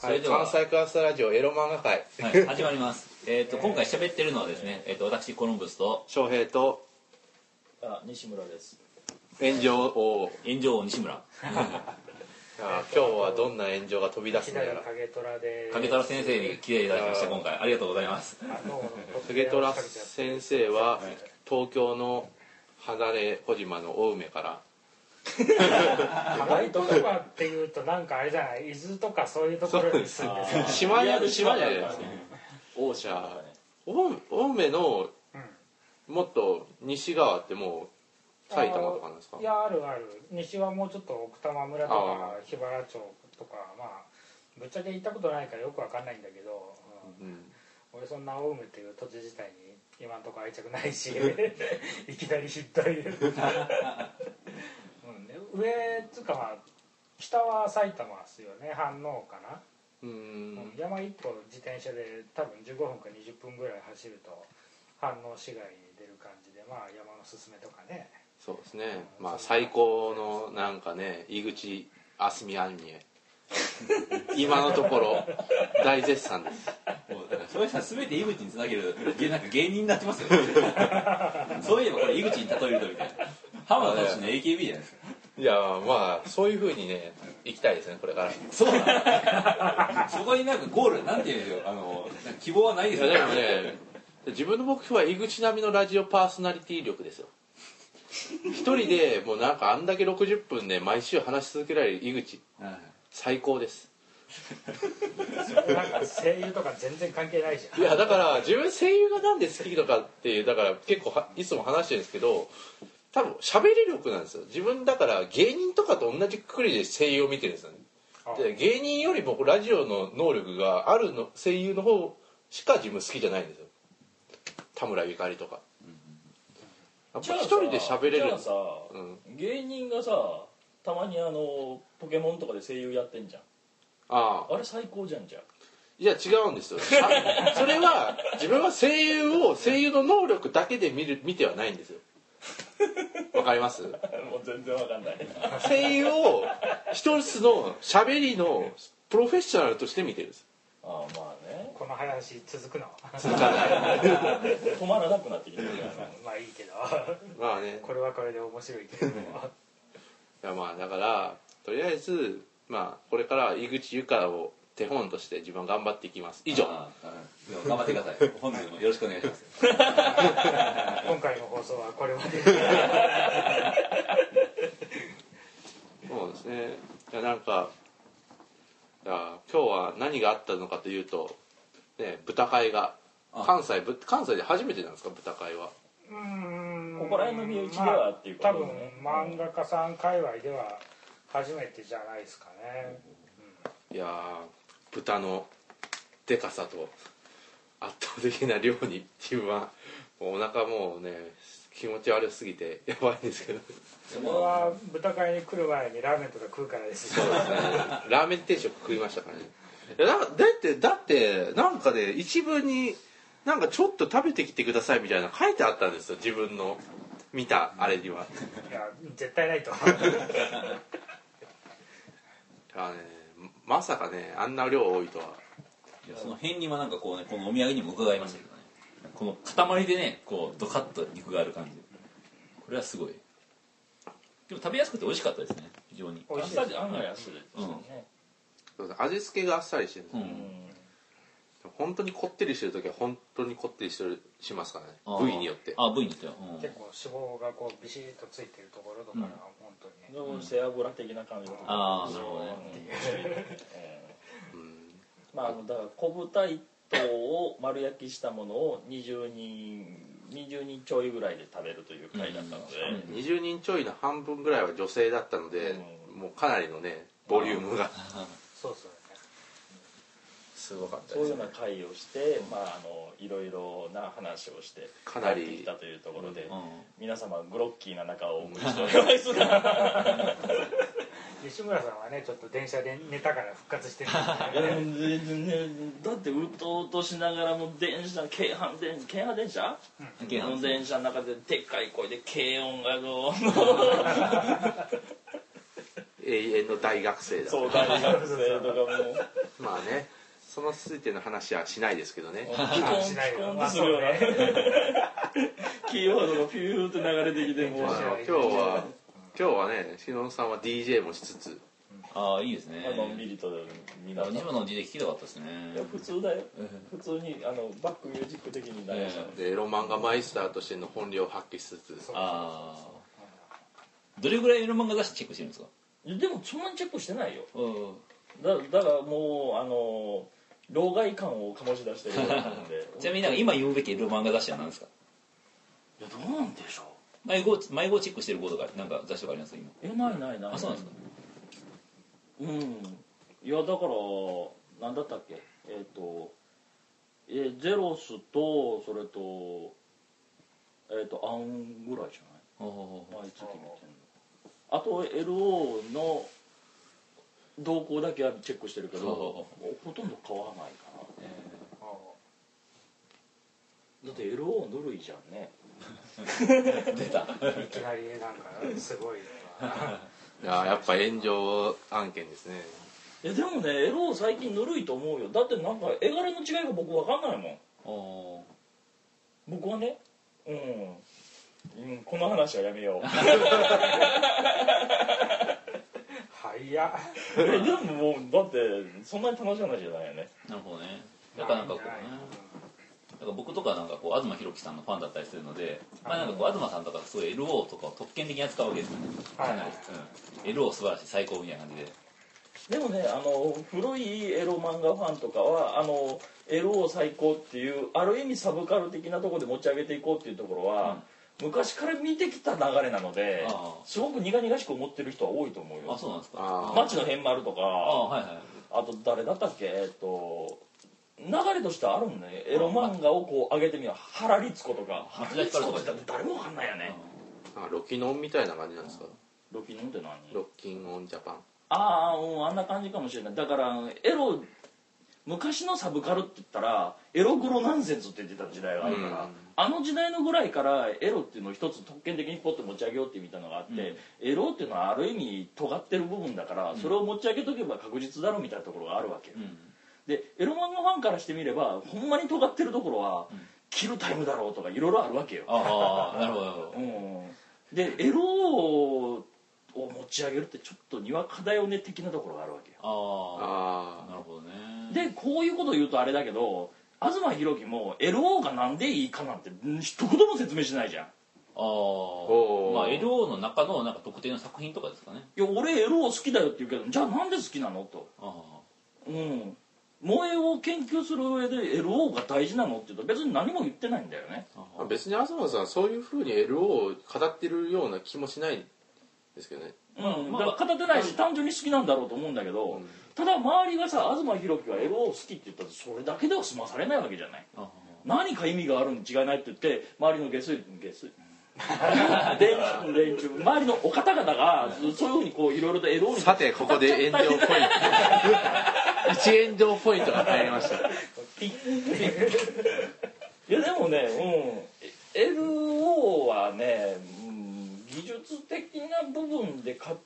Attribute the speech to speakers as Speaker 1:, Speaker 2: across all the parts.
Speaker 1: それでは、
Speaker 2: 関西クラスラジオエロ漫画会。
Speaker 1: はい、始まります。えっ、と、今回喋ってるのはですね、えっ、と、私、コロンブスと、
Speaker 2: 翔平と
Speaker 3: あ西村です。
Speaker 2: 炎上を
Speaker 1: 炎上王西村、
Speaker 2: 今日はどんな炎上が飛び出すのやら。
Speaker 4: 影虎で
Speaker 1: 影虎先生に来ていただきました、今回。ありがとうございます。
Speaker 2: 影虎先生は東京の離れ小島の青梅から
Speaker 4: ハイとかっていうとなんかあれじゃない？伊豆とかそういうところに住んでさ
Speaker 2: 島にある島じゃないですか
Speaker 3: リアル島
Speaker 2: オーシャ青青梅のもっと西側ってもう埼玉とかなんですか？
Speaker 4: いやあるある。西はもうちょっと奥多摩村とか
Speaker 2: あ
Speaker 4: 桧原町とかまあぶっちゃけ行ったことないからよくわかんないんだけど、うん。
Speaker 2: うん。
Speaker 4: 俺そんな青梅っていう土地自体に今んとこ愛着ないし いきなりひどい、うんね、上っつうかまあ北は埼玉ですよね。飯能かな。
Speaker 2: う
Speaker 4: うんん山一歩自転車で多分15分か20分ぐらい走ると飯能市街に出る感じでまあ山のすすめとかね。
Speaker 2: そうですね。まあ最高のなんかね井口あすみアニメ今のところ大絶賛です。
Speaker 1: もうだからそういう人は全て井口につなげる、芸なんか芸人になってますよね。そういえばこれ井口に例えるとみたいな。浜田投手の AKB じゃないですか。
Speaker 2: いやまあそういうふうにね行きたいですねこれから。い
Speaker 1: そうなの？そこになんかゴール、なんていうんですよ、あの、希望はないですよ。
Speaker 2: やでもね自分の目標は井口並みのラジオパーソナリティ力ですよ。一人でもうなんかあんだけ60分で毎週話し続けられる井口。
Speaker 1: はい
Speaker 2: 最高です。
Speaker 4: なんか声優とか全然関係ないじゃん。
Speaker 2: いやだから自分声優がなんで好きとかっていうだから結構はいつも話してるんですけど多分喋り力なんですよ。自分だから芸人とかと同じくくりで声優を見てるんですよね。で芸人よりもラジオの能力があるの声優の方しか自分好きじゃないんですよ。田村ゆかりとか。やっぱ一人で喋れる。
Speaker 3: じゃあさ、
Speaker 2: うん。
Speaker 3: 芸人がさたまにあのポケモンとかで声優やってんじゃん。
Speaker 2: ああ。
Speaker 3: あれ最高じゃんじゃん
Speaker 2: いや違うんですよ。あそれは自分は声優を声優の能力だけで見る見てはないんですよ わかります？
Speaker 3: もう全然わかんない。
Speaker 2: 声優を一つの喋りのプロフェッショナルとして見てるんです。
Speaker 3: ああまあね。
Speaker 4: この話続くの？
Speaker 2: 続かない。
Speaker 3: 止まらなくなってきてる
Speaker 4: まあいいけど。
Speaker 2: まあね。
Speaker 4: これはこれで面白いけれども。
Speaker 2: いやまあだからとりあえずまあこれからは井口由香を手本として自分は頑張っていきます。以上。
Speaker 1: 頑張ってください。本日もよろしくお願いします。
Speaker 4: 今回の放送はこれまで。
Speaker 2: そうですね。いやなんかいや今日は何があったのかというとね豚会が。
Speaker 1: あ。
Speaker 2: 関西ぶ関西で初めてなんですか？豚会は。
Speaker 4: うーん。
Speaker 3: ここら辺の身内ではっていうこと
Speaker 4: まあ多分漫画家さん界隈では初めてじゃないですかね、
Speaker 2: いやー豚のでかさと圧倒的な量に自分はもうお腹もうね気持ち悪すぎてやばいんですけど。
Speaker 4: それは豚会に来る前にラーメンとか食うからですよ。
Speaker 2: そうですねラーメン定食食いましたからね。だだってだってなんかね一文になんかちょっと食べてきてくださいみたいなの書いてあったんですよ。自分の見たあれには。い
Speaker 4: や絶対ないと。
Speaker 2: だからねまさかねあんな量多いとはい
Speaker 1: やその辺にはなんかこうね、このお土産にも伺いましたけどね。この塊でね、こう、ドカッと肉がある感じ。これはすごい。でも食べやすくて美味しかったですね、非常に。
Speaker 4: 美味
Speaker 3: さり案外安いですよね、
Speaker 2: そうです味付けがあっさりしてるんですよ、
Speaker 1: うん。
Speaker 2: 本当にこってりしてる時は本当にこってりしてるしますからね部位によって。
Speaker 1: あ、部位によって。は。うん。
Speaker 4: 結構脂肪がこうビシッとついてるところとかは本当にね、
Speaker 3: でも背脂的な感じが
Speaker 1: あーなるほどね。
Speaker 3: うん。まああのだから昆布タイトを丸焼きしたものを20人20人ちょいぐらいで食べるという回だったので、
Speaker 2: 20人ちょいの半分ぐらいは女性だったので、
Speaker 3: うん。
Speaker 2: もうかなりのねボリュームが。
Speaker 4: そうそうね
Speaker 2: すごかった
Speaker 3: そういう
Speaker 2: ですね
Speaker 3: ような会をして、まあ、あのいろいろな話をして
Speaker 2: かなり
Speaker 3: 帰ってきたというところで、
Speaker 1: うん。
Speaker 3: 皆様グロッキーな中をお送りしております。が
Speaker 4: 西村さんはねちょっと電車で寝たから復活してるん
Speaker 3: いやでも
Speaker 4: ですけど。ね
Speaker 3: ねだってうとうとしながらも電車京阪電京阪電車？
Speaker 1: 京阪
Speaker 3: の電車の中ででっかい声で軽音がどう
Speaker 2: 永遠の大学生だ
Speaker 3: そう大学生とかも。
Speaker 2: ま まあねそのついての話はしないですけどね。
Speaker 3: ピ コンピコンってするような キーワードがピューって流れてきても。
Speaker 2: 今日は今日はねしのさんは DJ もしつつ。
Speaker 1: ああいいですね。
Speaker 3: のんびりとみんな
Speaker 1: の DJ 聞きたかったですね。
Speaker 3: いや普通だよ。普通にあのバックミュージック的に流したの
Speaker 2: でエロ漫画マイスターとしての本領を発揮しつつ。
Speaker 1: ああどれぐらいエロ漫画雑誌チェックしてるんですか？
Speaker 3: いやでもそんなにチェックしてないよ。
Speaker 1: うん
Speaker 3: だだからもうあの老害感を醸し出してるようなんで。
Speaker 1: ちなみになんか今言うべき漫画雑誌は何ですか？
Speaker 3: いやどうなんでしょ
Speaker 1: 迷子迷子チェックしてることがなんか雑誌とかあります？今。
Speaker 3: うえないないない。
Speaker 1: あそうなんですか？
Speaker 3: うん。いやだからなんだったっけ？えっ、とえゼロスとそれとえっ、とアンぐらいじゃない？
Speaker 1: ほうほうほう。
Speaker 3: 毎月見てんの。あと LO の動向だけはチェックしてるけど
Speaker 1: ほ
Speaker 3: とんど買わないかな。だって LO ぬるいじゃんね。
Speaker 1: 出た。
Speaker 4: いきなりなんかすごい
Speaker 2: いややっぱ炎上案件ですね。
Speaker 3: いやでもね LO 最近ぬるいと思うよ。だってなんか絵柄の違いが僕分かんないもん。
Speaker 1: お
Speaker 3: 僕はねうん、うん、この話はやめよう
Speaker 4: はいや
Speaker 3: えでももうだってそんなに楽しい話じゃないよね。
Speaker 1: なるほどね。やっぱなんかこうねだから僕とかなんかこう東博樹さんのファンだったりするので、まあ、なんかこう東さんとかすごい LO とかを特権的に扱うわけですよね、
Speaker 4: はい。
Speaker 1: かなり、うん、LO 素晴らしい最高みたいな感じで。
Speaker 3: でもねあの古いエロ漫画ファンとかはあのエロを最高っていうある意味サブカル的なところで持ち上げていこうっていうところは、昔から見てきた流れなのですごく苦々しく思ってる人は多いと思うよ
Speaker 1: あそうなんですか。
Speaker 2: あ
Speaker 3: 町の変丸とか
Speaker 1: ああはいはい。
Speaker 3: あと誰だったっけ？えっと流れとしてあるんね。エロ漫画をこう上げてみよう。原律子とか。
Speaker 1: 松
Speaker 3: 原律子って誰もわかんないよね。
Speaker 2: あロキノンみたいな感じなんですか？
Speaker 3: ロキノンって何？
Speaker 2: ロッキンオンジャパン。
Speaker 3: ああうんあんな感じかもしれない。だからエロ昔のサブカルって言ったらエログロナンセンスって言ってた時代があるから、
Speaker 2: うん
Speaker 3: あの時代のぐらいからエロっていうのを一つ特権的にポッと持ち上げようってみたのがあって、エロっていうのはある意味尖ってる部分だから、それを持ち上げとけば確実だろみたいなところがあるわけよ、
Speaker 1: うん。
Speaker 3: でエロ漫画ファンからしてみればほんまに尖ってるところは、キルタイムだろうとかいろいろあるわけよ、
Speaker 1: ああなるほどなるほど。
Speaker 3: うん、でエロを持ち上げるってちょっとにわかだよね的なところがあるわけよ。
Speaker 1: ああ
Speaker 2: あ
Speaker 1: なるほどね。
Speaker 3: でこういうことを言うとあれだけど東博樹も LO がなんでいいかなんてん一言も説明しないじゃん。
Speaker 1: ああまあ LO の中のなんか特定の作品とかですかね。
Speaker 3: いや俺 LO 好きだよって言うけどじゃあなんで好きなのと。
Speaker 1: あ
Speaker 3: うん。萌えを研究する上で LO が大事なのって言うと別に何も言ってないんだよね。
Speaker 2: 別に東さんはそういうふうに LO を語ってるような気もしないですけどね。
Speaker 3: うん、
Speaker 1: まあ
Speaker 3: だから語ってないし単純に好きなんだろうと思うんだけど、
Speaker 2: うん
Speaker 3: ただ周りがさ東博樹は LO 好きって言ったらそれだけでは済まされないわけじゃない。
Speaker 1: あ
Speaker 3: 何か意味があるに違いないって言って周りの下水下水。連中連中周りのお方々がそういうふうにこういろいろと LO に
Speaker 2: さてここで炎上ポイント。一炎上ポイントが入りました。
Speaker 3: いやでもね、うん、LO はね、うん、技術的な部分で語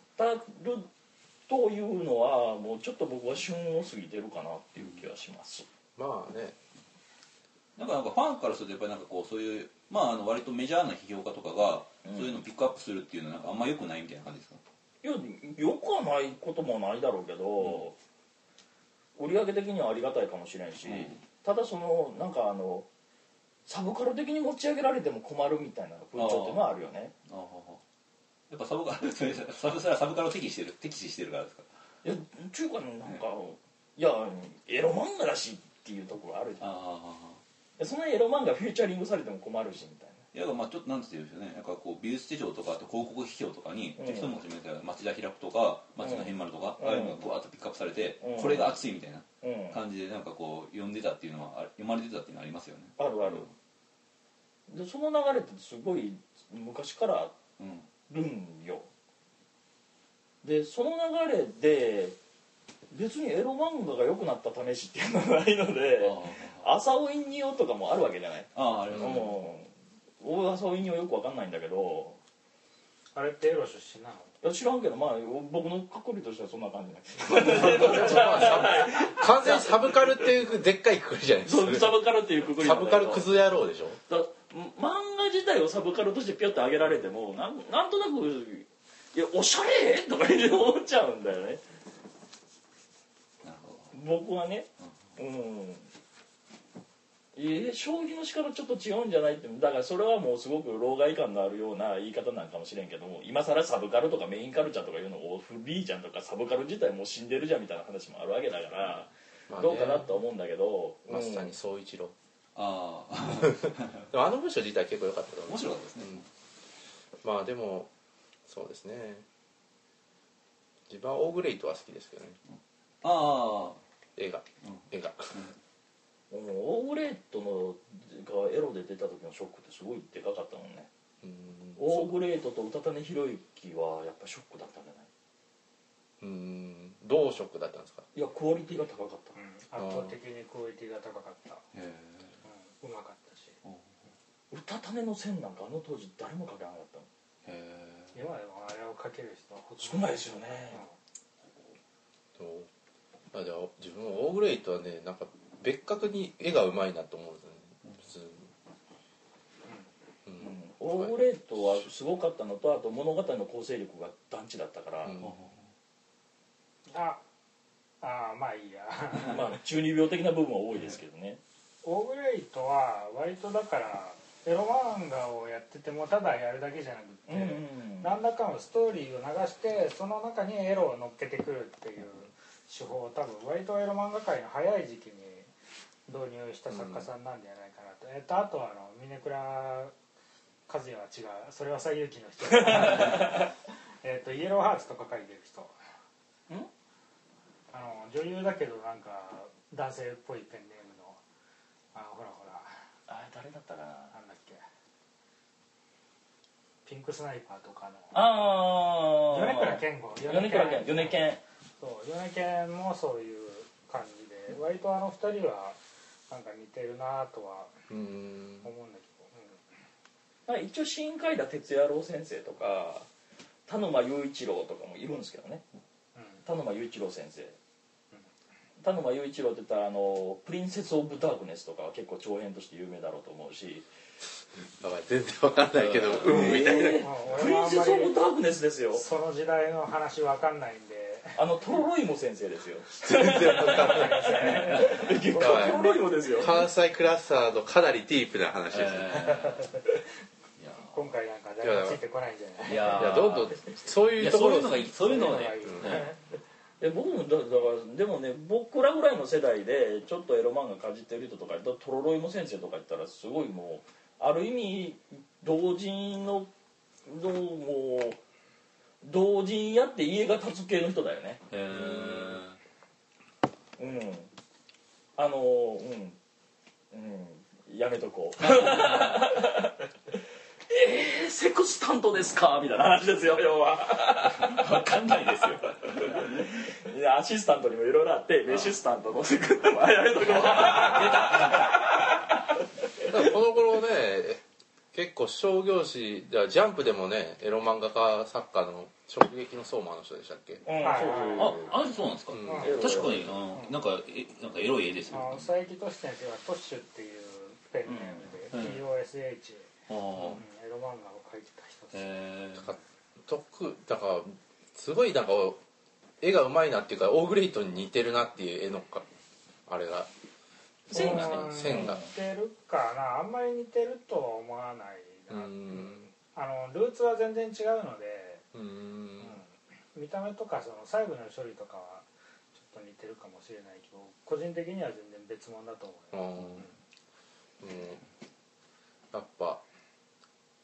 Speaker 3: るというのはもうちょっと僕は旬を過ぎてるかなっていう気はします。
Speaker 2: まあね。
Speaker 1: なんかなんかファンからするとやっぱりなんかこうそういうまああの割とメジャーな批評家とかが
Speaker 3: うん。
Speaker 1: そういうのをピックアップするっていうのはなんかあんま良くないみたいな感じですか？
Speaker 3: いやよくはないこともないだろうけど、売り上げ的にはありがたいかもしれんし、
Speaker 1: うん。
Speaker 3: ただそのなんかあのサブカル的に持ち上げられても困るみたいな風潮っていうのはあるよね。
Speaker 1: ああやっぱサブカルそれサブそれはサブカルを敵視してる敵視してるからですか？
Speaker 3: いや中華のなんかいやエロ漫画だしっていうところあるじゃん。い
Speaker 1: ああ
Speaker 3: やそのエロ漫画フューチャリングされても困るしみたい
Speaker 1: いやまあちょっとなんて言うんでしょうね。なんかこう美術手帳とかあと広告批評とかに
Speaker 3: うん。
Speaker 1: 適当も始めた町田開くとか町の変丸とか、
Speaker 3: うん。
Speaker 1: ああいうのがこうわーっとピックアップされて、
Speaker 3: うん。
Speaker 1: これが熱いみたいな
Speaker 3: なうん。
Speaker 1: 感じでなんかこう読んでたっていうのはあ読まれてたっていうのはありますよね。
Speaker 3: あるある。でその流れってすごい昔から
Speaker 1: うん
Speaker 3: るんよ。でその流れで別にエロ漫画が良くなった試しっていうのはないので朝尾インニオとかもあるわけじゃない？
Speaker 1: ああああります。
Speaker 3: うん
Speaker 1: ね
Speaker 3: 俺朝尾インニオよくわかんないんだけど。
Speaker 4: あれってエロ出身なの？
Speaker 3: いや知らんけどまあ僕の確率としてはそんな感じだけど。
Speaker 2: 完全にサブカルっていうでっかいくくりじゃないですか。
Speaker 3: そうサブカルっていうくくり
Speaker 2: サブカルクズ野郎でしょ？
Speaker 3: だ漫画自体をサブカルとしてピョッて上げられてもなんなんとなく「いやおしゃれ?」とか言って思っちゃうんだよね。僕はねうん。いえ将棋の仕方ちょっと違うんじゃないって。だからそれはもうすごく老害感のあるような言い方なんかもしれんけども今更サブカルとかメインカルチャーとかいうのをフリーじゃんとかサブカル自体もう死んでるじゃんみたいな話もあるわけだから、
Speaker 2: まあね。
Speaker 3: どうかなとは思うんだけど、うん。
Speaker 2: まさに総一郎
Speaker 1: どああ
Speaker 2: でもあの文章自体結構良かったと思う。
Speaker 1: 面白かったですね、
Speaker 2: まあでもそうですね。自分はオーグレイトは好きですけどね。
Speaker 1: ああ
Speaker 2: 絵が、
Speaker 1: うん。
Speaker 2: 絵が
Speaker 3: もうオーグレートのがエロで出た時のショックってすごいでかかったもんね。
Speaker 2: うん。
Speaker 3: オーグレートと歌種博之はやっぱショックだったんじゃない？
Speaker 2: うん。どうショックだったんですか？
Speaker 3: いやクオリティが高かった。
Speaker 4: うん。圧倒的にクオリティが高かった、
Speaker 1: へえ
Speaker 4: うまかったし。
Speaker 3: 歌種の線なんかあの当時誰も描けなかったの。
Speaker 1: へえ
Speaker 4: 今でもあれをかける人はほとん
Speaker 3: 少ないですよね。
Speaker 2: そうあじゃあ自分はオーグレイトはねなんか別格に絵がうまいなと思うんですよね。普通に。うん、
Speaker 3: オーグレートはすごかったのとあと物語の構成力が団地だったから、
Speaker 2: うん。
Speaker 4: ああまあいいや。
Speaker 3: まあ中二病的な部分は多いですけどね
Speaker 4: オーグレイトは割とだからエロ漫画をやっててもただやるだけじゃなくって、
Speaker 3: うん
Speaker 4: 何らかのストーリーを流してその中にエロを乗っけてくるっていう手法を多分割とエロ漫画界の早い時期に導入した作家さんなんじゃないかなと、えっとあとはあの峰倉和也は違う。それは西遊記の人。えっとイエローハーツとか書いてる人。
Speaker 3: ん？
Speaker 4: あの女優だけどなんか男性っぽいペンネームのあのほらほら。
Speaker 3: あれ誰だったかな？
Speaker 4: なんだっけ。ピンクスナイパーとかの。
Speaker 3: ああ
Speaker 4: 米倉健吾。
Speaker 3: 米倉健米健。
Speaker 4: そう米健もそういう感じで割とあの二人はなんか似てるなとは
Speaker 2: うん
Speaker 4: 思うん。だけ
Speaker 3: まあ一応新海田哲也郎先生とか田沼雄一郎とかもいるんですけどね。
Speaker 4: ど、うん。
Speaker 3: 田沼雄一郎先生田沼雄一郎って言ったらあの「プリンセス・オブ・ダークネス」とかは結構長編として有名だろうと思うし。
Speaker 2: 全然わかんないけどうん。みたいな、
Speaker 3: プリンセス・オブ・ダークネスですよ。
Speaker 4: その時代の話わかんないんで。
Speaker 3: あのトロロイモ先生ですよ。
Speaker 2: 全然わかんない
Speaker 3: トロロイモですよ。
Speaker 2: 関西クラスターのかなりディープな話です、
Speaker 1: いや。
Speaker 4: 今回なんか誰もついてこないんじゃない？
Speaker 1: いや
Speaker 2: いやどんどんそう
Speaker 1: い
Speaker 2: いうところ
Speaker 1: やそういうのがいい。そういうのをね。
Speaker 4: そういうのがいい。ね
Speaker 3: え僕もだだからでもね僕らぐらいの世代でちょっとエロ漫画かじってる人とかトロロイモ先生とか言ったらすごいもうある意味同人のどうもう同人やって家が建つ系の人だよね。
Speaker 1: へえ
Speaker 3: うん。あのうん。うん。やめとこう。えー、セクスタントですか？みたいな話ですよ要は。
Speaker 1: 分かんないですよ
Speaker 3: アシスタントにもいろいろあってメシスタントのセクスタントやめとこう
Speaker 2: だからこの頃ね結構商業誌じゃあジャンプでもねエロ漫画家作家の直撃の相馬の人でした。っけ
Speaker 3: うん
Speaker 1: ああの人そうなんですか、
Speaker 2: うん
Speaker 1: 確かにあなんかえなんかエロい絵ですよ
Speaker 4: あの佐伯俊先生はトッシュっていうペンネームで、
Speaker 1: うん
Speaker 4: TOSH、
Speaker 1: ああ
Speaker 4: うんエロ漫画を描いてた。人です、
Speaker 1: へえ
Speaker 2: だから特だからすごいなんか絵がうまいなっていうかオーグレイトに似てるなっていう絵のかあれが。
Speaker 3: 線がね。
Speaker 4: うん
Speaker 2: 線が。
Speaker 4: 似てるかな。あんまり似てるとは思わないな、
Speaker 2: う。ん。
Speaker 4: あのルーツは全然違うので、
Speaker 2: う
Speaker 4: うん。ん見た目とかその細部の処理とかはちょっと似てるかもしれないけど個人的には全然別物だと思うよ、
Speaker 2: うんうん。やっぱ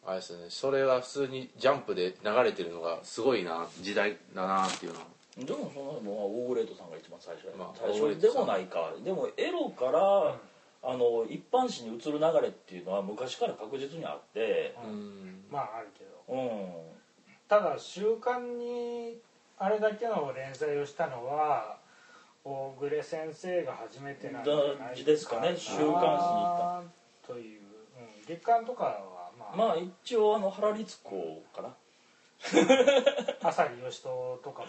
Speaker 2: あれですね。それが普通にジャンプで流れてるのがすごいな時代だなっていうのは
Speaker 3: でもそのもうオーグレートさんが一番最初や、
Speaker 2: まあ
Speaker 3: 最初でもないか。でもエロから、あの一般紙に移る流れっていうのは昔から確実にあって。
Speaker 2: うん。
Speaker 4: まああるけど。
Speaker 3: うん。
Speaker 4: ただ週刊にあれだけの連載をしたのは大暮先生が初めてなんじゃない
Speaker 3: ですかね。週刊誌に行
Speaker 4: った。という、うん、月刊とかはまあ、
Speaker 3: まあ一応あの原律子かな
Speaker 4: 朝利義人とかも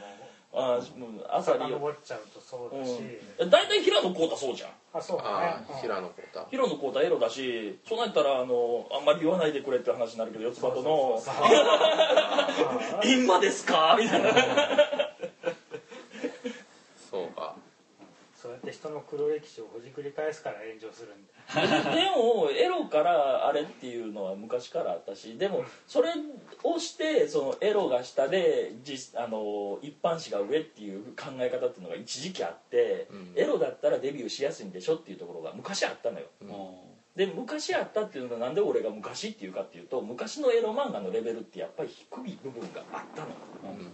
Speaker 3: あーもう朝に
Speaker 4: 遡っちゃうとそうだし、
Speaker 3: うん。大体平野浩太そうじゃん。
Speaker 4: あそうだね。
Speaker 2: ああ
Speaker 4: うん。
Speaker 2: 平野浩太。
Speaker 3: 平野浩太エロだしそうなったらあのあんまり言わないでくれって話になるけど四つ葉との。
Speaker 4: そうそうそう「
Speaker 3: 今 ですか?」みたいな
Speaker 2: そうか
Speaker 4: そうやって人の黒歴史をほじくり返すから炎上するんだ。
Speaker 3: でもエロからあれっていうのは昔からあったしでもそれをしてそのエロが下で実あの一般紙が上っていう考え方っていうのが一時期あって、
Speaker 2: うん。
Speaker 3: エロだったらデビューしやすいんでしょっていうところが昔あったのよ。で昔あったっていうのはなんで俺が昔っていうかっていうと昔のエロ漫画のレベルってやっぱり低い部分があったの。
Speaker 2: うん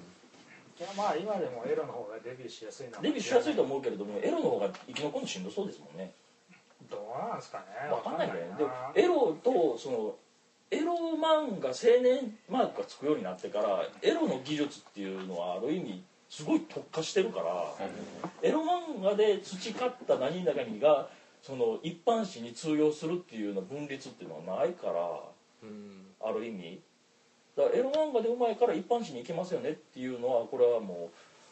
Speaker 4: いやまあ今でもエロの方がデビューしやすいのは
Speaker 3: デビューしやすいと思うけれどもエロの方が生き残るのしんどそうですもんね。
Speaker 4: どうなんですかね。
Speaker 3: わかんないね。
Speaker 4: わ
Speaker 3: でもエロとそのエロ漫画青年マークがつくようになってからエロの技術っていうのはある意味すごい特化してるからエロ漫画で培った何々がその一般紙に通用するっていうような分裂っていうのはないから
Speaker 2: うん。
Speaker 3: ある意味だからエロ漫画でうまいから一般紙に行けますよねっていうのはこれはも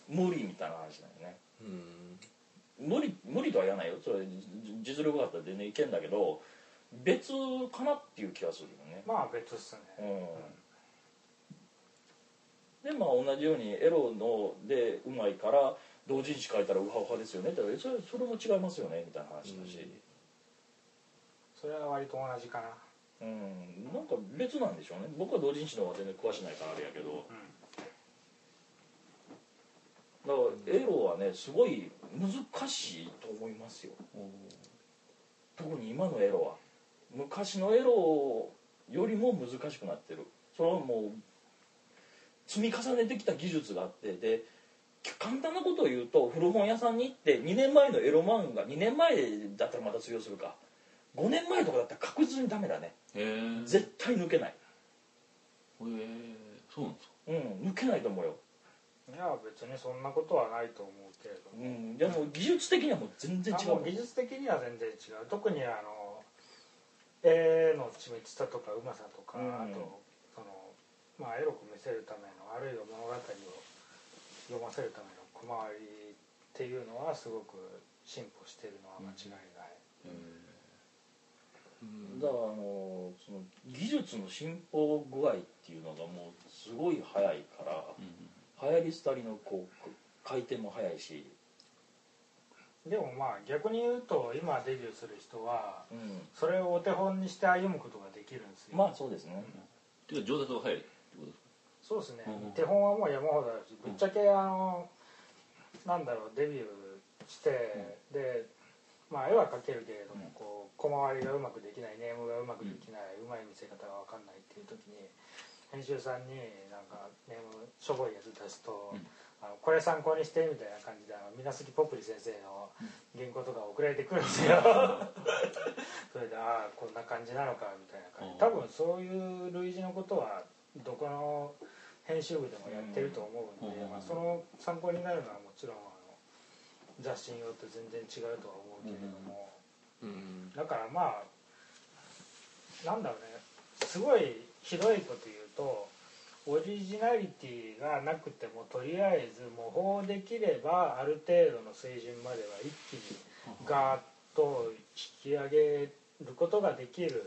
Speaker 3: う無理みたいな話だよね。
Speaker 2: うん。
Speaker 3: 無理無理とは言わないよ。それじ実力があったら全然いけんだけど別かなっていう気がするよね。
Speaker 4: まあ別っすね。
Speaker 3: うん。でまあ同じようにエロのでうまいから同人誌書いたらウハウハですよねってそれそれも違いますよねみたいな話だし。
Speaker 4: それは割と同じかな
Speaker 3: うん、なんか別なんでしょうね。僕は同人誌の方が全然詳しないからあれやけど。だからエロはねすごい難しいと思いますよ。特に今のエロは。昔のエロよりも難しくなってる。それはもう積み重ねてきた技術があって。で簡単なことを言うと古本屋さんに行って2年前のエロ漫画2年前だったらまた通用するか5年前とかだったら確実にダメだね。
Speaker 1: へえ
Speaker 3: 絶対抜けない。
Speaker 1: へえそうなんですか？
Speaker 3: うん抜けないと思うよ。
Speaker 4: いや別にそんなことはないと思うけれども。
Speaker 3: うんでも技術的にはもう全然違う
Speaker 4: あもう技術的には全然違う。特にあの絵の緻密さとかうまさとか、
Speaker 3: うん。
Speaker 4: あとそのまあエロく見せるためのあるいは物語を読ませるための小回りっていうのはすごく進歩しているのは間違いない、
Speaker 3: だからあのその技術の進歩具合っていうのがもうすごい早いから流行り廃りのこう回転も早いし、
Speaker 4: でもまあ逆に言うと今デビューする人は
Speaker 3: うん、
Speaker 4: それをお手本にして歩むことができるんですよ
Speaker 3: まあそうですね、
Speaker 1: ていうか上達が早いってことですか
Speaker 4: そうですね、
Speaker 1: うん
Speaker 4: 手本はもう山ほどあるしぶっちゃけあのなんだろうデビューして、でまあ絵は描けるけれども、
Speaker 3: うん。
Speaker 4: こう小回りがうまくできないネームがうまくできない、うまい見せ方が分かんないっていう時に編集さんになんかネームしょぼいやつ出すと、
Speaker 1: うん。
Speaker 4: あのこれ参考にしてみたいな感じであの水無月ポプリ先生の原稿とか送られてくるんですよ。それでああこんな感じなのかみたいな感じ。多分そういう類似のことはどこの編集部でもやってると思うんで、
Speaker 1: うん。
Speaker 4: まあ、その参考になるのはもちろん雑誌によって全然違うとは思うけれども、
Speaker 2: うん。
Speaker 4: だからまあなんだろうね。すごいひどいこと言うとオリジナリティがなくてもとりあえず模倣できればある程度の水準までは一気にガーッと引き上げることができる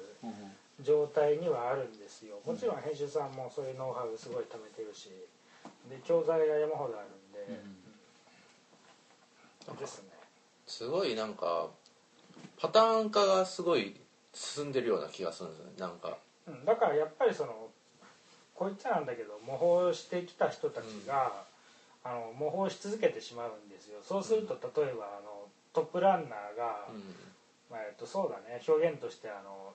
Speaker 4: 状態にはあるんですよ。もちろん編集さんもそういうノウハウすごい貯めてるし。で教材が山ほどあるんで、ですね。
Speaker 2: すごいなんかパターン化がすごい進んでるような気がするんですよねなんか。
Speaker 4: うんだからやっぱりそのこう言っちゃなんだけど模倣してきた人たちが、あの模倣し続けてしまうんですよ。そうすると例えばあのトップランナーが、まあえっと、そうだね。表現としてあの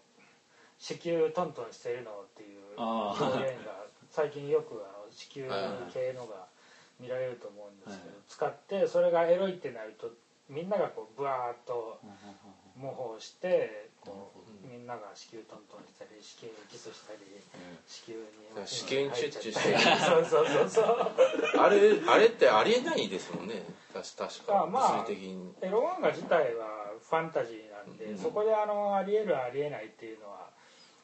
Speaker 4: 子宮トントンしてるのっていう表現が最近よくあの子宮系のが見られると思うんですけど、
Speaker 1: はい
Speaker 4: 使ってそれがエロいってなるとみんながこうブワーッと模倣してこうみんなが子宮トントンしたり子宮にキスしたり子宮に
Speaker 2: 子宮にチュッチュして。る
Speaker 4: そうそうそうそう。
Speaker 2: あれあれってありえないですもんね。確確か
Speaker 4: あまあエロ漫画自体はファンタジーなんで、
Speaker 2: うん。
Speaker 4: そこであのありえるありえないっていうのは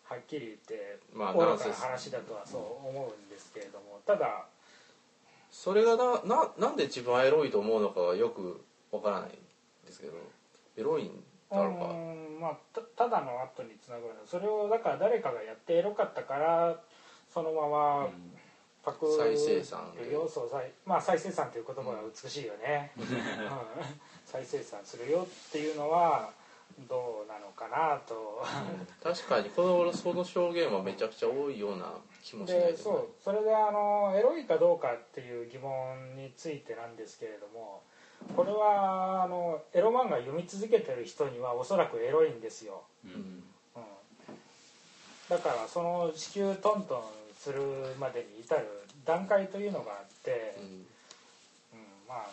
Speaker 4: はっきり言って
Speaker 2: まあ
Speaker 4: 愚かな話だとはそう思うんですけれどもただ
Speaker 2: それがなななんで自分はエロいと思うのかがよくわからないんですけどエロいんだろうか？
Speaker 4: うんまあたただの後につなぐのそれをだから誰かがやってエロかったからそのままパク
Speaker 2: 再生産で。
Speaker 4: 要素を再まあ再生産という言葉が美しいよね、うん。再生産するよっていうのはどうなのかなと、
Speaker 2: 確かにこのその証言はめちゃくちゃ多いような気もしない
Speaker 4: でそうそれであのエロいかどうかっていう疑問についてなんですけれどもこれはあのエロ漫画読み続けてる人にはおそらくエロいんですよ、
Speaker 1: うん。
Speaker 4: うん、だからその子宮トントンするまでに至る段階というのがあって、
Speaker 2: うん。
Speaker 4: うん、まあ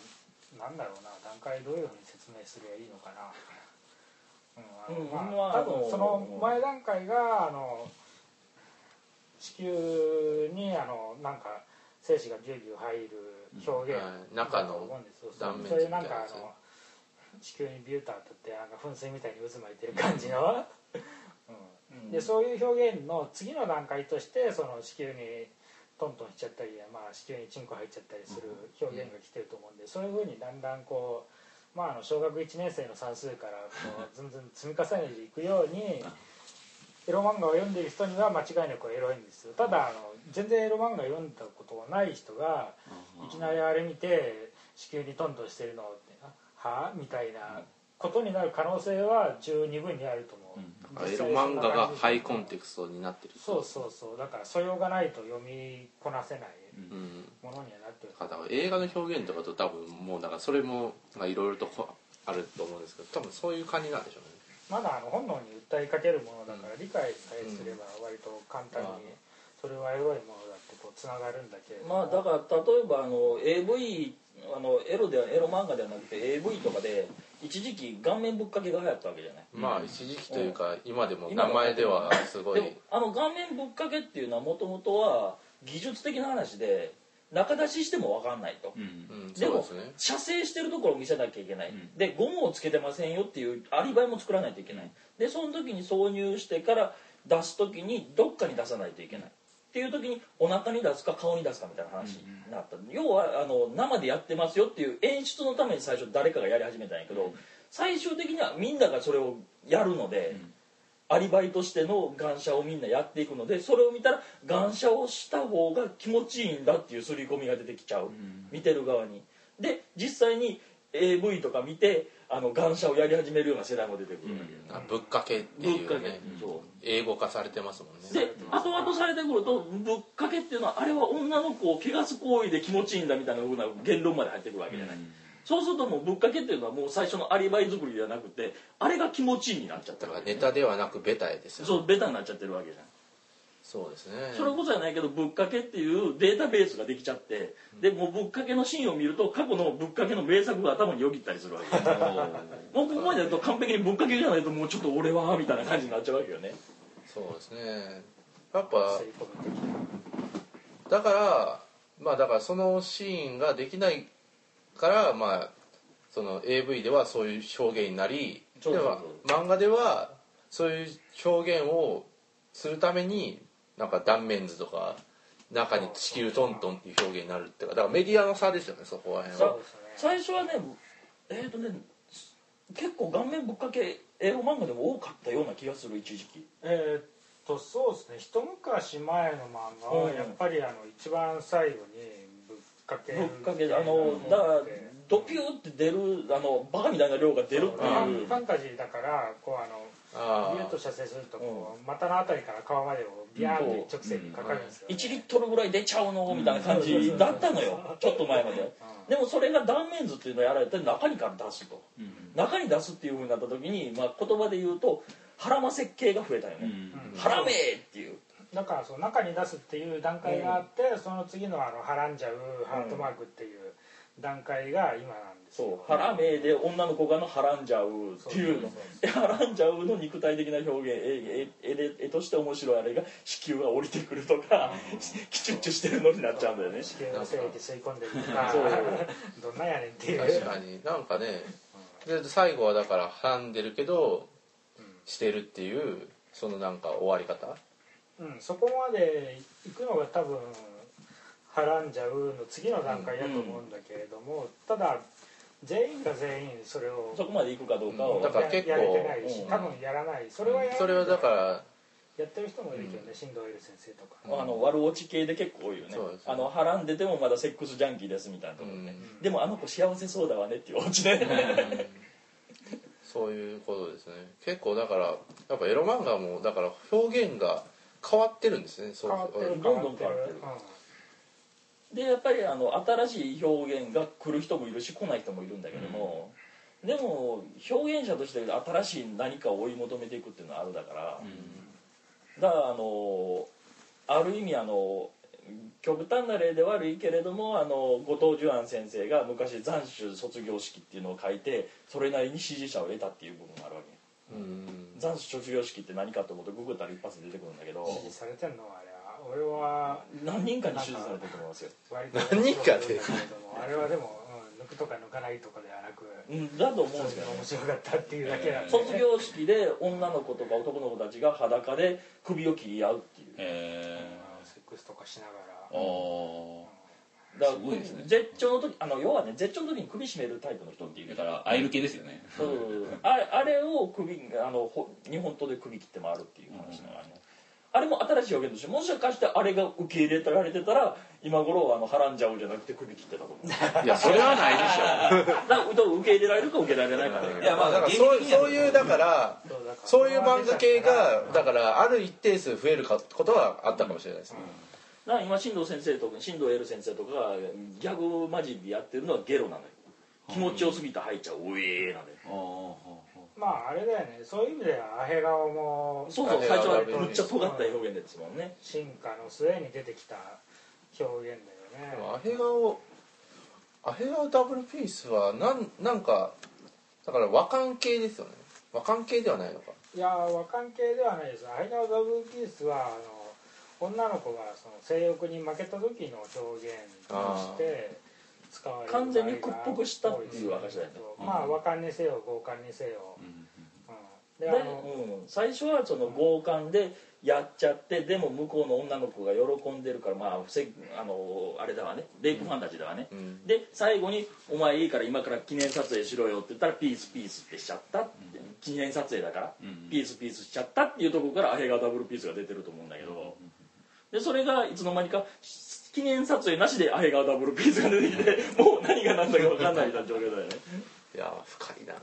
Speaker 4: なんだろうな段階どういうふうに説明すればいいのかな、多分その前段階があの子宮にあのなんか精子がギュウギュウ入る表現だと思うんですよ。
Speaker 2: 断面
Speaker 4: それでなんかあの子宮にビューターとってなんか噴水みたいに渦巻いてる感じの、うん、でそういう表現の次の段階としてその子宮にトントンしちゃったり、まあ、子宮にチンコ入っちゃったりする表現が来てると思うんでそういうふうにだんだんこう、まあ、あの小学1年生の算数からこうずんずん積み重ねていくようにエロ漫画を読んでいる人には間違いなくエロいんですよ。ただあの全然エロ漫画読んだことがない人がいきなりあれ見て子宮にトントンしてるのっては？あみたいなことになる可能性は十二分にあると思う、
Speaker 2: エロ漫画がハイコンテクストになってる
Speaker 4: そうそうそう。だから素養がないと読みこなせない
Speaker 2: うん
Speaker 4: ものにはなってる
Speaker 2: だから映画の表現とかと多分もうだからそれもいろいろとこあると思うんですけど多分そういう感じなんでしょうね。
Speaker 4: まだあの本能に訴えかけるものだから理解さえすれば割と簡単にそれはエロいものだってこうつながるんだけれども。
Speaker 3: まあだから例えばあの AV あのエロではエロ漫画ではなくて AV とかで一時期顔面ぶっかけが流行ったわけじゃない？
Speaker 2: まあ一時期というか今でも名前ではすごい。
Speaker 3: でもあの顔面ぶっかけっていうのはもともとは技術的な話で中出ししても分かんないと、
Speaker 1: うん。
Speaker 2: うん。
Speaker 3: でも
Speaker 2: そうですね。
Speaker 3: 射精してるところを見せなきゃいけない、
Speaker 1: うん。
Speaker 3: でゴムをつけてませんよっていうアリバイも作らないといけない。でその時に挿入してから出す時にどっかに出さないといけない。っていう時にお腹に出すか顔に出すかみたいな話になった、要はあの生でやってますよっていう演出のために最初誰かがやり始めたんやけど、最終的にはみんながそれをやるので、アリバイとしてのガンシャをみんなやっていくのでそれを見たらガンシャをした方が気持ちいいんだっていう刷り込みが出てきちゃう、見てる側に。で実際に AV とか見てあのガンシャをやり始めるような世代も出てくる。ん。だけど、
Speaker 2: あぶっかけって
Speaker 3: ぶっかけ、
Speaker 2: いうね
Speaker 3: そう。
Speaker 2: 英語化されてますもんね。
Speaker 3: で後々されてくるとぶっかけっていうのはあれは女の子を汚す行為で気持ちいいんだみたいなふうな言論まで入ってくるわけじゃない、そうするともうぶっかけっていうのはもう最初のアリバイ作りではなくてあれが気持ちいいになっちゃって
Speaker 2: だからネタではなくベタですよ。
Speaker 3: そうベタになっちゃってるわけじゃん。
Speaker 2: そうですね。
Speaker 3: それこそじゃないけどぶっかけっていうデータベースができちゃってでもうぶっかけのシーンを見ると過去のぶっかけの名作が頭によぎったりするわけ。もうここまでやると完璧にぶっかけじゃないともうちょっと俺はみたいな感じになっちゃうわけよね。
Speaker 2: そうですね。やっぱだからまあだからそのシーンができないからまあその AV ではそういう表現になり
Speaker 3: そうそうそう。
Speaker 2: では漫画ではそういう表現をするためになんか断面図とか中に地球トントンっていう表現になるっていうかだからメディアの差ですよねそこら辺は。
Speaker 4: ね。
Speaker 3: 最初はねえっ、とね結構顔面ぶっかけ英語漫画でも多かったような気がする一時期。
Speaker 4: えーっとそうですね。一昔前の漫画は
Speaker 3: うん。
Speaker 4: やっぱりあの一番最後にかける。
Speaker 3: ぶっかけであのだからドピューって出るあのバカみたいな量が出るっていう。
Speaker 4: ンファンタジーだからこうあの
Speaker 2: あ
Speaker 4: ビューッと射精するとこう股のあたりから皮までをビャーって一直線にかかるんですよ、
Speaker 3: 1リットルぐらい出ちゃうのみたいな感じ。だったのよ。ちょっと前まで。でもそれが断面図っていうのをやられて中にから出すと。中に出すっていうふうになった時に、まあ、言葉で言うと腹間設計が増えたよね。
Speaker 4: うん。
Speaker 3: 腹めーっていう
Speaker 4: だからその中に出すっていう段階があって、その次のあのはらんじゃうハートマークっていう段階が今なんです
Speaker 3: そう。
Speaker 4: よ、
Speaker 3: 腹めーで女の子がのはらんじゃうっていうの。はらんじゃうの肉体的な表現絵として面白いあれが子宮が降りてくるとかキチュッチュしてるのになっちゃうんだよね。
Speaker 4: 子宮の精液吸い込んでるとか
Speaker 3: そう。
Speaker 4: どんなんやねんっていう。
Speaker 2: 確かに。なんかねで最後はだからはんでるけどしてるっていうそのなんか終わり方
Speaker 4: うん、そこまで行くのが多分はらんじゃうの次の段階だと思うんだけれども、ただ全員が全員それを
Speaker 3: そこまで行くかどうかを、
Speaker 2: うんだから結構
Speaker 4: ややれてないし、
Speaker 3: うん。
Speaker 4: 多分やらない。それはやらない
Speaker 2: それはだから
Speaker 4: やってる人もいるけどね、新藤エル先生とか、
Speaker 2: うん
Speaker 3: あの悪落ち系で結構多いよね。
Speaker 2: そうです。ね
Speaker 3: あのはらんでてもまだセックスジャンキーですみたいなところね、
Speaker 2: うん。
Speaker 3: でもあの子幸せそうだわねっていうオチね。
Speaker 2: そういうことですね。結構だからやっぱエロ漫画もだから表現が変わってるんですね。そう
Speaker 4: 変わってる。
Speaker 3: どんどん変わってる。でやっぱりあの新しい表現が来る人もいるし来ない人もいるんだけども、でも表現者として新しい何かを追い求めていくっていうのはあるだから、だからあのある意味あの極端な例で悪いけれどもあの後藤寿安先生が昔斬首卒業式っていうのを書いてそれなりに支持者を得たっていう部分があるわけ。
Speaker 2: うん
Speaker 3: 斬首卒業式って何かと思うとググったら一発で出てくるんだけど
Speaker 4: 支持されてんの？あれは。俺は
Speaker 3: 何人かに支持されてると思いますよ。
Speaker 4: 割と。
Speaker 2: 何人かで？
Speaker 4: あれはでも、うん、抜くとか抜かないとかではなく
Speaker 3: うんだと思うんですけどね。
Speaker 4: 面白かったっていうだけなんで、
Speaker 3: 卒業式で女の子とか男の子たちが裸で首を切り合うっていう。
Speaker 1: え
Speaker 4: うんセックスとかしなが
Speaker 1: ー、
Speaker 4: ら
Speaker 1: お
Speaker 3: だ
Speaker 1: すごいですね。
Speaker 3: 絶頂の時あの要はね絶頂の時に首絞めるタイプの人っていう
Speaker 1: だからアイル系ですよね。
Speaker 3: そう。あれあれを首あのほ日本刀で首切って回るっていう話のあのあれも新しい表現としてもしかしてあれが受け入れられてたら今頃あのはらんじゃうじゃなくて首切ってたと思う。だ
Speaker 2: いやそれはないでしょ。
Speaker 3: から受け入れられるか受け入れられないか
Speaker 1: いやまあ
Speaker 2: だからそうそういうだから
Speaker 4: そうだから
Speaker 2: そういう漫画系がだからある一定数増えるかことはあったかもしれないですね
Speaker 3: だから今進藤先生とか進藤エル先生とかがギャグ混じりでやってるのはゲロなのよ。気持ちよすぎて入っちゃうおえーなのよ。
Speaker 1: あ
Speaker 4: まああれだよね。そういう意味ではアヘ顔も
Speaker 3: そうそう最初はむっちゃ尖った表現ですもんね。
Speaker 4: 進化の末に出てきた表現だよね。
Speaker 2: でもアヘ顔アヘ顔ダブルピースはなんなんかだから和漢系ですよね。和漢系ではないのか。
Speaker 4: いや和漢系ではないです。アヘ顔ダブルピースはあの女の子がその性欲に負けた時の表現として使われる
Speaker 3: 完全に屈服したっていう証だよね。
Speaker 4: まあ和漢にせよ豪漢にせよ、
Speaker 3: で
Speaker 4: であの
Speaker 3: うん、最初はその強姦でやっちゃってでも向こうの女の子が喜んでるからまああのあれだわね。レイプファンタジーだわね、
Speaker 2: うん。
Speaker 3: で最後に「お前いいから今から記念撮影しろよ」って言ったら「ピースピース」ってしちゃったって、記念撮影だから、
Speaker 1: うん。
Speaker 3: ピースピースしちゃったっていうところからアヘがダブルピースが出てると思うんだけど、でそれがいつの間にか記念撮影なしでアヘがダブルピースが出てきてもう何が何だか分かんないみたいな状況だよね。
Speaker 2: いや深いな。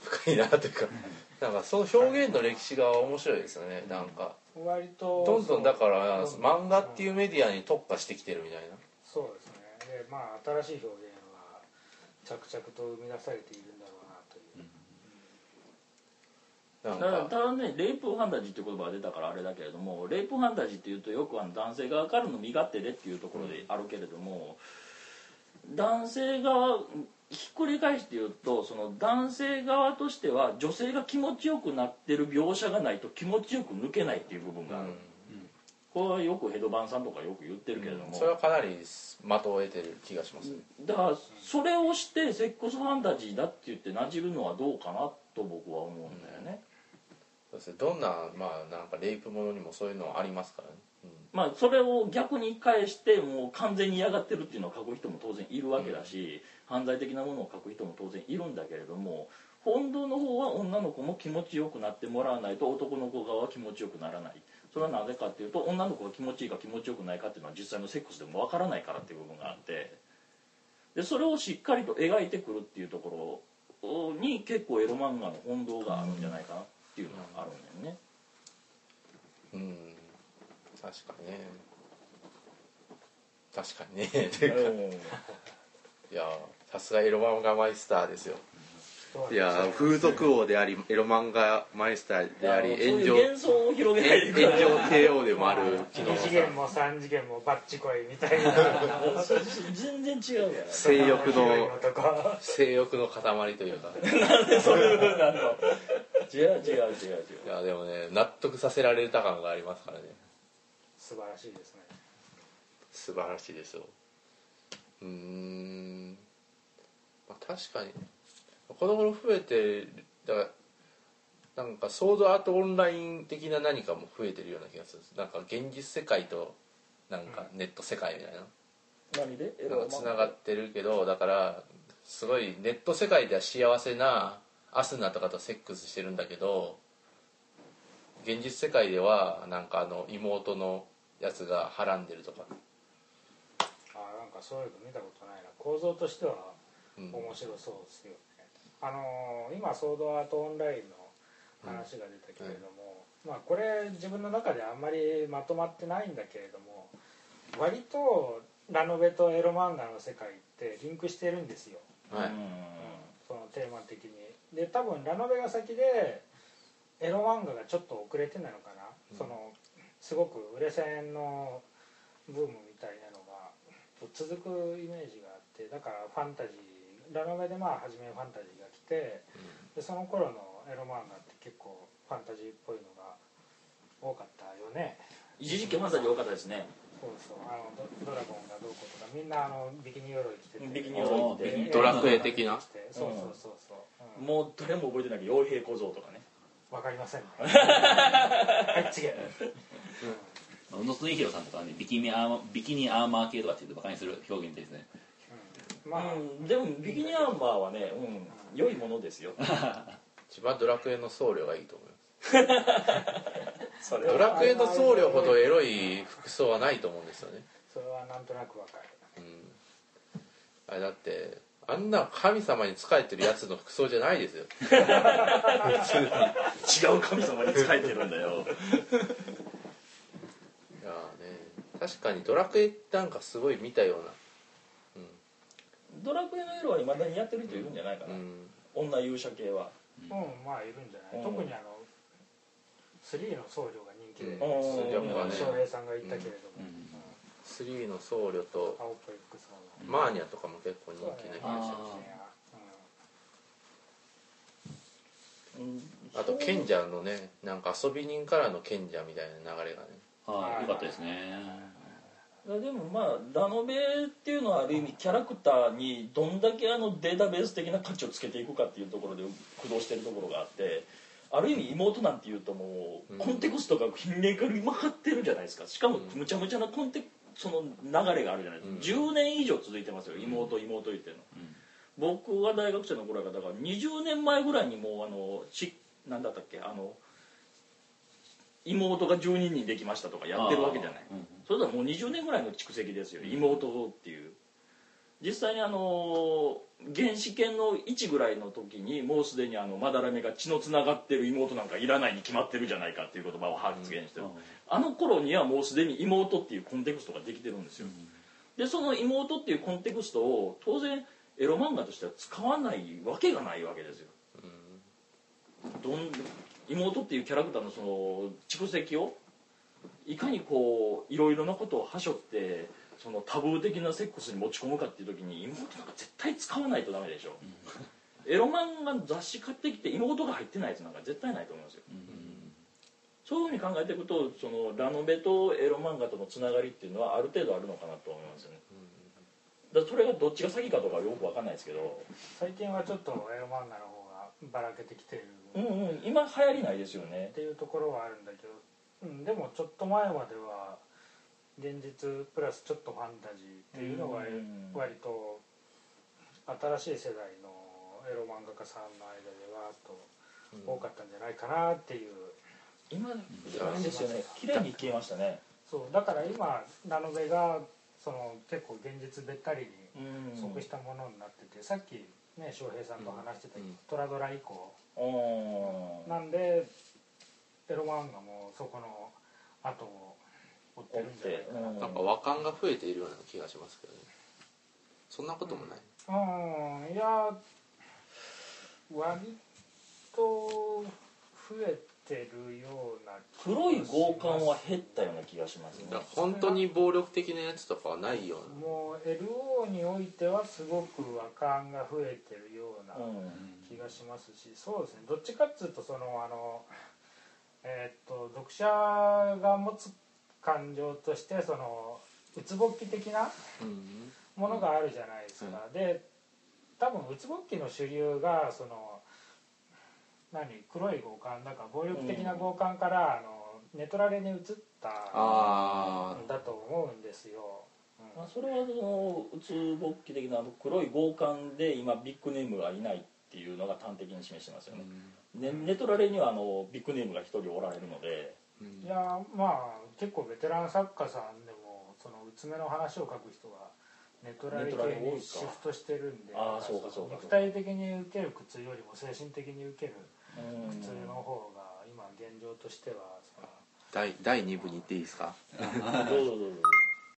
Speaker 2: 深いなというかなんかその表現の歴史が面白いですよね。なんか
Speaker 4: 割と
Speaker 2: どんどんだから漫画っていうメディアに特化してきてるみたいな。
Speaker 4: そうですね。でまあ新しい表現は着々と生み出されているんだろうなという、
Speaker 2: なん
Speaker 3: だから
Speaker 2: か
Speaker 3: ただねレイプファンタジーっていう言葉が出たからあれだけれどもレイプファンタジーっていうとよくあの男性側からの身勝手でっていうところであるけれども、男性側ひっくり返して言うとその男性側としては女性が気持ちよくなってる描写がないと気持ちよく抜けないっていう部分がある、これはよくヘドバンさんとかよく言ってるけれども、
Speaker 2: それはかなり的を得てる気がしますね。
Speaker 3: だからそれをしてセックスファンタジーだって言ってなじるのはどうかなと僕は思うんだよね、
Speaker 2: そうですね。どんなまあなんかレイプものにもそういうのありますからね、
Speaker 3: まあそれを逆に返してもう完全に嫌がってるっていうのを書く人も当然いるわけだし、犯罪的なものを書く人も当然いるんだけれども本当の方は女の子も気持ちよくなってもらわないと男の子側は気持ちよくならない。それはなぜかっていうと女の子が気持ちいいか気持ちよくないかっていうのは実際のセックスでもわからないからっていう部分があって。でそれをしっかりと描いてくるっていうところに結構エロ漫画の本堂があるんじゃないかなっていうのがあるんだよね。
Speaker 2: うん。うん確かにね。確かにね。っていうか いやさすがエロ漫画マイスターですよいや風俗王でありエロ漫画マイスターであり炎上
Speaker 3: 幻想を広げ
Speaker 2: 炎上帝王でもある。木
Speaker 4: 2
Speaker 2: 野
Speaker 4: 次元も3次元もバッチコイみたいな。
Speaker 3: 全然違う
Speaker 2: 性欲の性欲の塊というか。
Speaker 3: なんでそういう風なの？違う違う違う違う。
Speaker 2: いやでもね納得させられた感がありますからね。
Speaker 4: 素晴らしいですね。
Speaker 2: 素晴らしいですよ。うーん、まあ、確かにこの頃増えてだからなんかソードアートオンライン的な何かも増えてるような気がする。なんか現実世界となんかネット世界みたいな。
Speaker 3: 何で？エ
Speaker 2: なん
Speaker 3: ロ
Speaker 2: かつながってるけどだからすごいネット世界では幸せなアスナとかとセックスしてるんだけど現実世界ではなんかあの妹のやつがはらんでるとか、
Speaker 4: あなんかそういうの見たことないな。構造としては
Speaker 2: うん。
Speaker 4: 面白そうですよ。ね、あのー今ソードアートオンラインの話が出たけれども、まあこれ自分の中であんまりまとまってないんだけれども割とラノベとエロ漫画の世界ってリンクしてるんですよ、
Speaker 2: はい。
Speaker 4: そのテーマ的に。で多分ラノベが先でエロ漫画がちょっと遅れてなのかな、
Speaker 2: うん。
Speaker 4: そのすごく売れ線のブームみたいなのが続くイメージがあってだからファンタジーラノベでまあ初めファンタジーが来てでその頃のエロ漫画って結構ファンタジーっぽいのが多かったよね。
Speaker 3: 一時期ファンタジー多かったですね。
Speaker 4: そうそう。あのドドラゴンがどうこうとかみんなあのビキニ鎧着てて。
Speaker 3: ビキニ鎧着て。
Speaker 4: で
Speaker 2: ドラクエ的な。
Speaker 4: そうそうそうそう、うん
Speaker 3: もう誰も覚えてないけど傭兵小僧とかね。
Speaker 4: わかりませんね。はい次。
Speaker 1: 宇野恒弘さんとかはねビキニアーマービキニアーマー系とかって言うとバカにする表現ですね。
Speaker 4: うんまあ、
Speaker 3: うんでもビキニアーマーはねうん良いものですよ。
Speaker 2: 一番ドラクエの僧侶がいいと思います。ドラクエの僧侶ほどエロい服装はないと思うんですよね。
Speaker 4: それはなんとなくわかる。
Speaker 2: うん。あれだってあんな神様に仕えてるやつの服装じゃないですよ。
Speaker 3: 違う神様に仕えてるんだよ。
Speaker 2: いやーね確かにドラクエなんかすごい見たような
Speaker 3: ドラクエのエロはいまだにやってる人いるんじゃないかな、
Speaker 2: うん。
Speaker 3: 女勇者系は。
Speaker 4: うん。まあいるんじゃない、
Speaker 3: うん。
Speaker 4: 特にあの3の僧侶が人気で、
Speaker 3: うん。
Speaker 4: 翔平さんが言ったけれども、
Speaker 1: うん。
Speaker 2: 3の僧侶とマーニャとかも結構人気な気がし
Speaker 1: あ
Speaker 2: ます
Speaker 3: うん。
Speaker 2: あと賢者のねなんか遊び人からの賢者みたいな流れがね。
Speaker 1: はい。よかったですね
Speaker 3: でもまあラノベっていうのはある意味キャラクターにどんだけあのデータベース的な価値をつけていくかっていうところで駆動してるところがあってある意味妹なんていうとも
Speaker 2: う
Speaker 3: うん。コンテクストがひねくりまかってるじゃないですか。しかもむちゃむちゃなコンテその流れがあるじゃないですか、
Speaker 2: うん。
Speaker 3: 10年以上続いてますよ。妹妹言ってるの、僕が大学生の頃がだから20年前ぐらいにもうあのしなんだったっけあの妹が12人できましたとかやってるわけじゃない、
Speaker 1: うん
Speaker 3: それではもう20年ぐらいの蓄積ですよ。妹っていう。実際にあの原始圏の1ぐらいの時にもうすでにあのまだらめが血のつながってる妹なんかいらないに決まってるじゃないかっていう言葉を発言してる、
Speaker 1: うん。
Speaker 3: あの頃にはもうすでに妹っていうコンテクストができてるんですよ、でその妹っていうコンテクストを当然エロ漫画としては使わないわけがないわけですよ。どん妹っていうキャラクターのその蓄積をいかにこういろいろなことをはしょってそのタブー的なセックスに持ち込むかっていう時に妹なんか絶対使わないとダメでしょ、エロ漫画の雑誌買ってきて妹が入ってないやつなんか絶対ないと思いますよ。そういうふうに考えていくとそのラノベとエロ漫画とのつながりっていうのはある程度あるのかなと思いますよね。だからそれがどっちが先かとかはよくわかんないですけど。
Speaker 4: 最近はちょっとエロ漫画の方がばらけてきてる。
Speaker 3: うん
Speaker 4: っ
Speaker 3: うん。今流行りないですよね。
Speaker 4: ていうところはあるんだけど、うん、でもちょっと前までは現実プラスちょっとファンタジーっていうのが
Speaker 3: うん。
Speaker 4: 割と新しい世代のエロ漫画家さんの間でわーっと多かったんじゃないかなっていう。
Speaker 3: 今あれですよね。綺麗に消えましたね。
Speaker 4: そうだから今ラノベがその結構現実べったりに
Speaker 3: うん。
Speaker 4: 即したものになってて、さっきね翔平さんと話してたトラドラ以降
Speaker 3: うん。
Speaker 4: なんでエロ漫画もそこの後を追ってるんじゃないかな。
Speaker 3: うん。
Speaker 2: なんか和感が増えているような気がしますけどね。そんなこともない、
Speaker 4: うん。いや割と増えてるような
Speaker 3: 黒い強姦は減ったような気がしますね。
Speaker 2: だから本当に暴力的なやつとかはないような
Speaker 4: もう LO においてはすごく和感が増えてるような
Speaker 3: うん
Speaker 4: 気がしますしそうですね。どっちかっつうとそのあのえーっと読者が持つ感情としてそのうつぼっき的な
Speaker 2: うん。
Speaker 4: ものがあるじゃないですか、で多分うつぼっきの主流がその何？黒い強姦だから暴力的な強姦から、あのネトラレに移った
Speaker 2: あ
Speaker 4: んだと思うんですよ、うん。
Speaker 3: まあ、それはそのうつぼっき的な黒い強姦で今ビッグネームがいないっていうのが端的に示してますよね、ねネトラレにはあのビッグネームが一人おられるので。
Speaker 4: いやまあ結構ベテラン作家さんでもそのうつめの話を書く人がネトラレ系に
Speaker 3: 多いか
Speaker 4: シフトしてるんで
Speaker 3: あーそうかそうか
Speaker 4: 肉体的に受ける苦痛よりも精神的に受ける
Speaker 3: うん。
Speaker 4: 苦痛の方が今現状としては
Speaker 2: 第第2部に行っていいですか？
Speaker 3: どうぞどうぞ